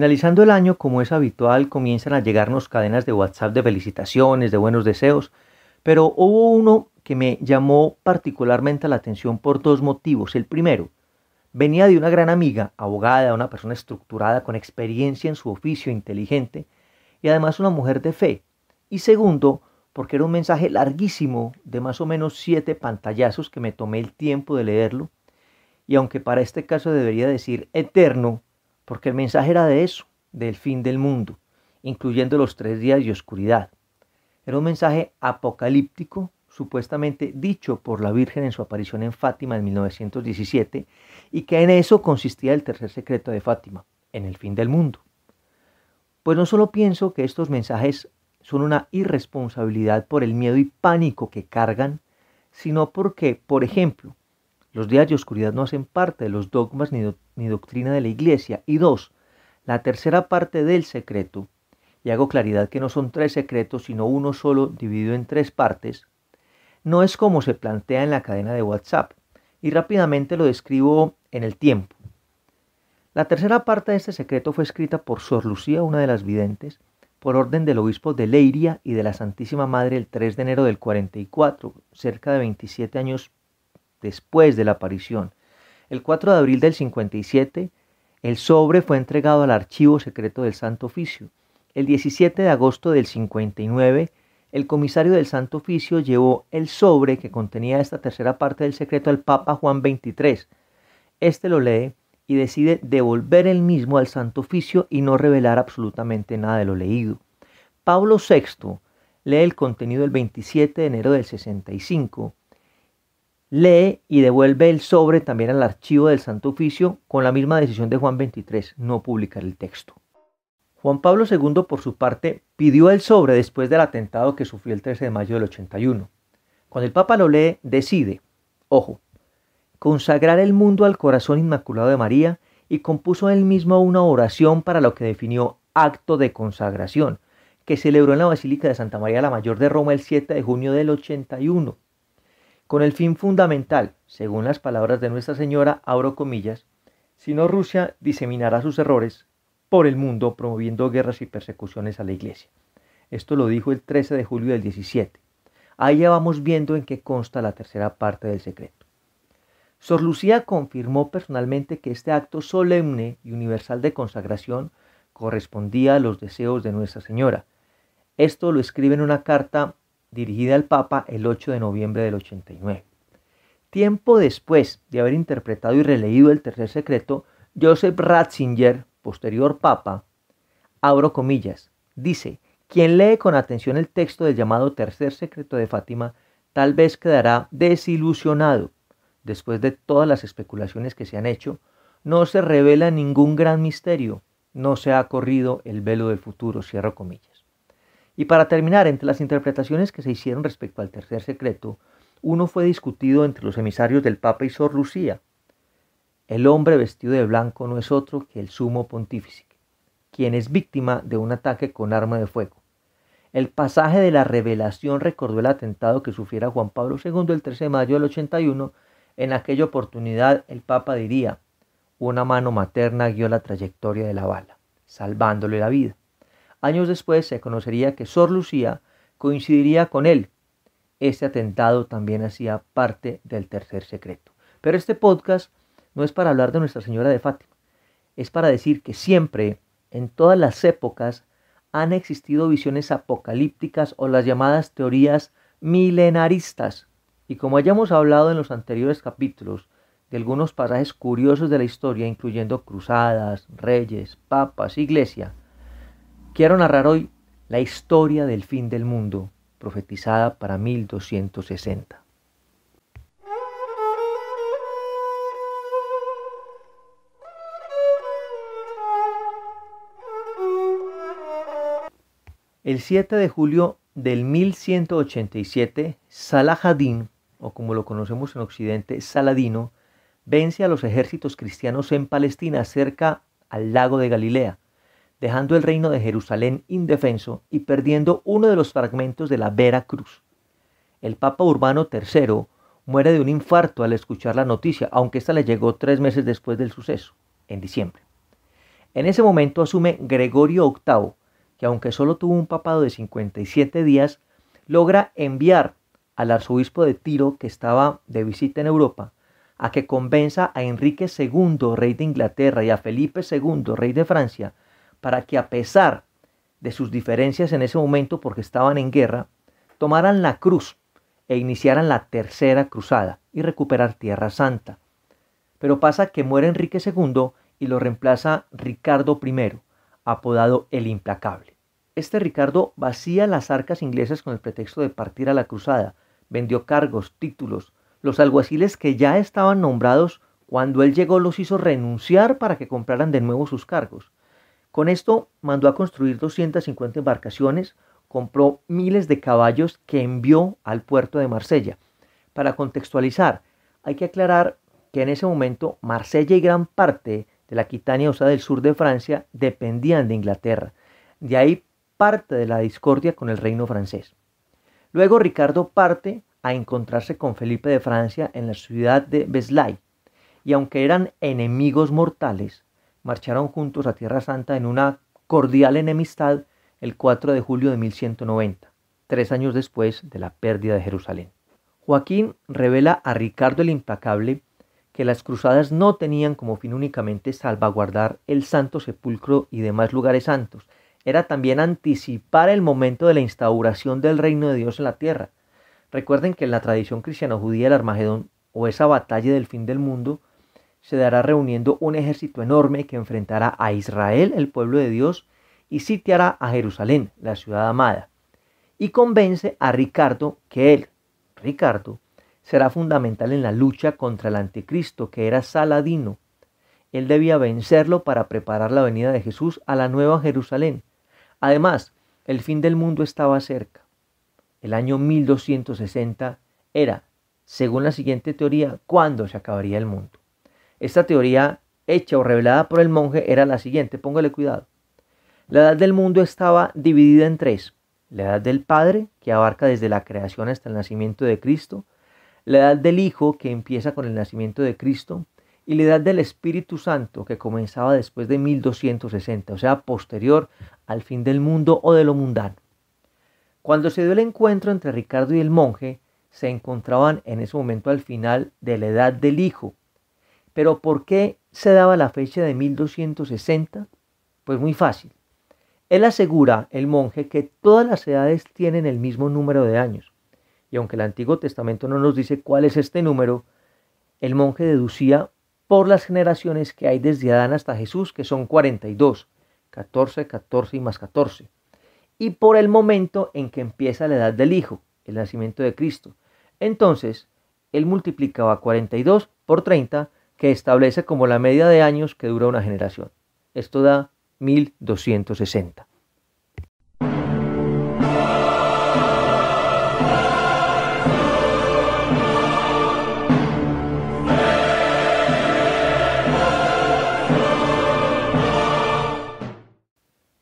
Finalizando el año, como es habitual, comienzan a llegarnos cadenas de WhatsApp de felicitaciones, de buenos deseos, pero hubo uno que me llamó particularmente la atención por dos motivos. El primero, venía de una gran amiga, abogada, una persona estructurada con experiencia en su oficio, inteligente, y además una mujer de fe. Y segundo, porque era un mensaje larguísimo de más o menos siete pantallazos que me tomé el tiempo de leerlo, y aunque para este caso debería decir eterno, porque el mensaje era de eso, del fin del mundo, incluyendo los tres días de oscuridad. Era un mensaje apocalíptico, supuestamente dicho por la Virgen en su aparición en Fátima en 1917, y que en eso consistía el tercer secreto de Fátima, en el fin del mundo. Pues no solo pienso que estos mensajes son una irresponsabilidad por el miedo y pánico que cargan, sino porque, por ejemplo, los días de oscuridad no hacen parte de los dogmas ni, ni doctrina de la Iglesia. Y dos, la tercera parte del secreto, y hago claridad que no son tres secretos, sino uno solo dividido en tres partes, no es como se plantea en la cadena de WhatsApp, y rápidamente lo describo en el tiempo. La tercera parte de este secreto fue escrita por Sor Lucía, una de las videntes, por orden del obispo de Leiria y de la Santísima Madre el 3 de enero del 44, cerca de 27 años después de la aparición. El 4 de abril del 57, el sobre fue entregado al archivo secreto del Santo Oficio. El 17 de agosto del 59, el comisario del Santo Oficio llevó el sobre que contenía esta tercera parte del secreto al Papa Juan XXIII. Este lo lee y decide devolver el mismo al Santo Oficio y no revelar absolutamente nada de lo leído. Pablo VI lee el contenido el 27 de enero del 65 lee y devuelve el sobre también al archivo del Santo Oficio con la misma decisión de Juan 23, no publicar el texto. Juan Pablo II, por su parte, pidió el sobre después del atentado que sufrió el 13 de mayo del 81. Cuando el Papa lo lee, decide, ojo, consagrar el mundo al corazón inmaculado de María y compuso él mismo una oración para lo que definió acto de consagración, que celebró en la Basílica de Santa María la Mayor de Roma el 7 de junio del 81 con el fin fundamental, según las palabras de Nuestra Señora, abro comillas, si no Rusia diseminará sus errores por el mundo promoviendo guerras y persecuciones a la Iglesia. Esto lo dijo el 13 de julio del 17. Ahí ya vamos viendo en qué consta la tercera parte del secreto. Sor Lucía confirmó personalmente que este acto solemne y universal de consagración correspondía a los deseos de Nuestra Señora. Esto lo escribe en una carta dirigida al Papa el 8 de noviembre del 89. Tiempo después de haber interpretado y releído el tercer secreto, Joseph Ratzinger, posterior Papa, abro comillas, dice, quien lee con atención el texto del llamado tercer secreto de Fátima, tal vez quedará desilusionado. Después de todas las especulaciones que se han hecho, no se revela ningún gran misterio, no se ha corrido el velo del futuro, cierro comillas. Y para terminar, entre las interpretaciones que se hicieron respecto al tercer secreto, uno fue discutido entre los emisarios del Papa y Sor Lucía. El hombre vestido de blanco no es otro que el sumo pontífice, quien es víctima de un ataque con arma de fuego. El pasaje de la revelación recordó el atentado que sufriera Juan Pablo II el 13 de mayo del 81. En aquella oportunidad el Papa diría, una mano materna guió la trayectoria de la bala, salvándole la vida. Años después se conocería que Sor Lucía coincidiría con él. Este atentado también hacía parte del tercer secreto. Pero este podcast no es para hablar de Nuestra Señora de Fátima. Es para decir que siempre, en todas las épocas, han existido visiones apocalípticas o las llamadas teorías milenaristas. Y como hayamos hablado en los anteriores capítulos de algunos pasajes curiosos de la historia, incluyendo cruzadas, reyes, papas, iglesia, Quiero narrar hoy la historia del fin del mundo, profetizada para 1260. El 7 de julio del 1187, Salahadín, o como lo conocemos en Occidente, Saladino, vence a los ejércitos cristianos en Palestina cerca al lago de Galilea dejando el reino de Jerusalén indefenso y perdiendo uno de los fragmentos de la Vera Cruz. El Papa Urbano III muere de un infarto al escuchar la noticia, aunque esta le llegó tres meses después del suceso, en diciembre. En ese momento asume Gregorio VIII, que aunque solo tuvo un papado de 57 días, logra enviar al arzobispo de Tiro, que estaba de visita en Europa, a que convenza a Enrique II, rey de Inglaterra, y a Felipe II, rey de Francia, para que a pesar de sus diferencias en ese momento, porque estaban en guerra, tomaran la cruz e iniciaran la tercera cruzada y recuperar Tierra Santa. Pero pasa que muere Enrique II y lo reemplaza Ricardo I, apodado el Implacable. Este Ricardo vacía las arcas inglesas con el pretexto de partir a la cruzada, vendió cargos, títulos, los alguaciles que ya estaban nombrados cuando él llegó los hizo renunciar para que compraran de nuevo sus cargos. Con esto mandó a construir 250 embarcaciones, compró miles de caballos que envió al puerto de Marsella. Para contextualizar, hay que aclarar que en ese momento Marsella y gran parte de la Aquitania, o sea, del sur de Francia, dependían de Inglaterra. De ahí parte de la discordia con el reino francés. Luego Ricardo parte a encontrarse con Felipe de Francia en la ciudad de Beslay, y aunque eran enemigos mortales, marcharon juntos a Tierra Santa en una cordial enemistad el 4 de julio de 1190, tres años después de la pérdida de Jerusalén. Joaquín revela a Ricardo el Implacable que las cruzadas no tenían como fin únicamente salvaguardar el Santo Sepulcro y demás lugares santos, era también anticipar el momento de la instauración del reino de Dios en la tierra. Recuerden que en la tradición cristiano-judía el Armagedón o esa batalla del fin del mundo se dará reuniendo un ejército enorme que enfrentará a Israel, el pueblo de Dios, y sitiará a Jerusalén, la ciudad amada. Y convence a Ricardo que él, Ricardo, será fundamental en la lucha contra el anticristo, que era Saladino. Él debía vencerlo para preparar la venida de Jesús a la nueva Jerusalén. Además, el fin del mundo estaba cerca. El año 1260 era, según la siguiente teoría, cuándo se acabaría el mundo. Esta teoría, hecha o revelada por el monje, era la siguiente, póngale cuidado. La edad del mundo estaba dividida en tres. La edad del Padre, que abarca desde la creación hasta el nacimiento de Cristo. La edad del Hijo, que empieza con el nacimiento de Cristo. Y la edad del Espíritu Santo, que comenzaba después de 1260, o sea, posterior al fin del mundo o de lo mundano. Cuando se dio el encuentro entre Ricardo y el monje, se encontraban en ese momento al final de la edad del Hijo, pero ¿por qué se daba la fecha de 1260? Pues muy fácil. Él asegura, el monje, que todas las edades tienen el mismo número de años. Y aunque el Antiguo Testamento no nos dice cuál es este número, el monje deducía por las generaciones que hay desde Adán hasta Jesús, que son 42, 14, 14 y más 14. Y por el momento en que empieza la edad del Hijo, el nacimiento de Cristo. Entonces, él multiplicaba 42 por 30 que establece como la media de años que dura una generación. Esto da 1260.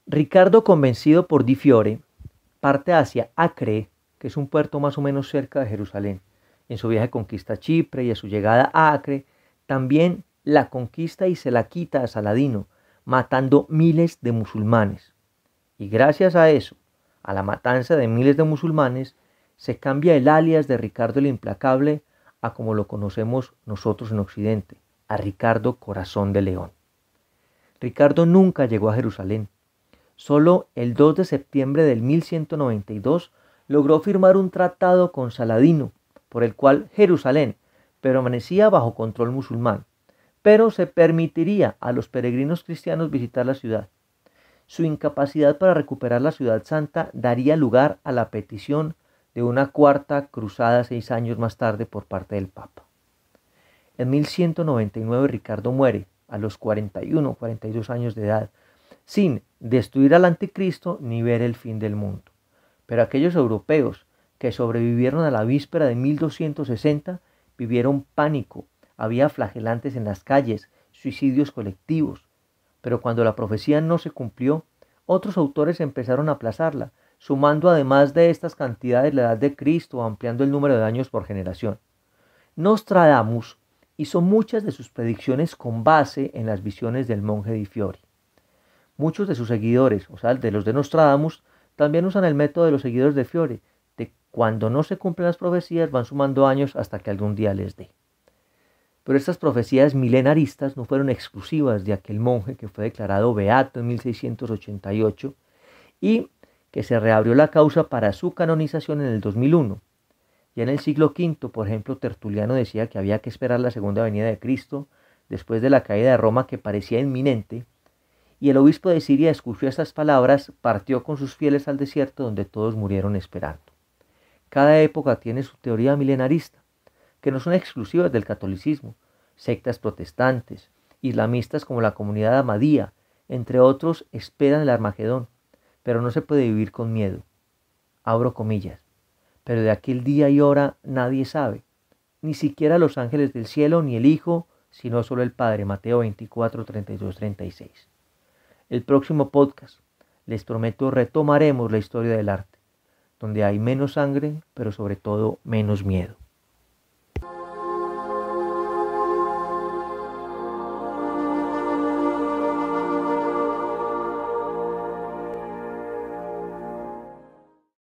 Ricardo, convencido por Di Fiore, parte hacia Acre, que es un puerto más o menos cerca de Jerusalén. En su viaje conquista Chipre y a su llegada a Acre también la conquista y se la quita a Saladino, matando miles de musulmanes. Y gracias a eso, a la matanza de miles de musulmanes, se cambia el alias de Ricardo el Implacable a como lo conocemos nosotros en Occidente, a Ricardo Corazón de León. Ricardo nunca llegó a Jerusalén. Solo el 2 de septiembre del 1192 logró firmar un tratado con Saladino, por el cual Jerusalén permanecía bajo control musulmán, pero se permitiría a los peregrinos cristianos visitar la ciudad. Su incapacidad para recuperar la ciudad santa daría lugar a la petición de una cuarta cruzada seis años más tarde por parte del Papa. En 1199 Ricardo muere a los 41 42 años de edad, sin destruir al anticristo ni ver el fin del mundo. Pero aquellos europeos que sobrevivieron a la víspera de 1260 vivieron pánico, había flagelantes en las calles, suicidios colectivos. Pero cuando la profecía no se cumplió, otros autores empezaron a aplazarla, sumando además de estas cantidades la edad de Cristo, ampliando el número de años por generación. Nostradamus hizo muchas de sus predicciones con base en las visiones del monje Di Fiori. Muchos de sus seguidores, o sea, de los de Nostradamus, también usan el método de los seguidores de Fiore, cuando no se cumplen las profecías van sumando años hasta que algún día les dé. Pero estas profecías milenaristas no fueron exclusivas de aquel monje que fue declarado beato en 1688 y que se reabrió la causa para su canonización en el 2001. Ya en el siglo V, por ejemplo, Tertuliano decía que había que esperar la segunda venida de Cristo después de la caída de Roma que parecía inminente y el obispo de Siria escuchó estas palabras, partió con sus fieles al desierto donde todos murieron esperando. Cada época tiene su teoría milenarista, que no son exclusivas del catolicismo, sectas protestantes, islamistas como la comunidad Amadía, entre otros, esperan el Armagedón, pero no se puede vivir con miedo. Abro comillas. Pero de aquel día y hora nadie sabe, ni siquiera los ángeles del cielo, ni el Hijo, sino solo el Padre. Mateo 24, 32, 36. El próximo podcast, les prometo, retomaremos la historia del arte, donde hay menos sangre, pero sobre todo menos miedo.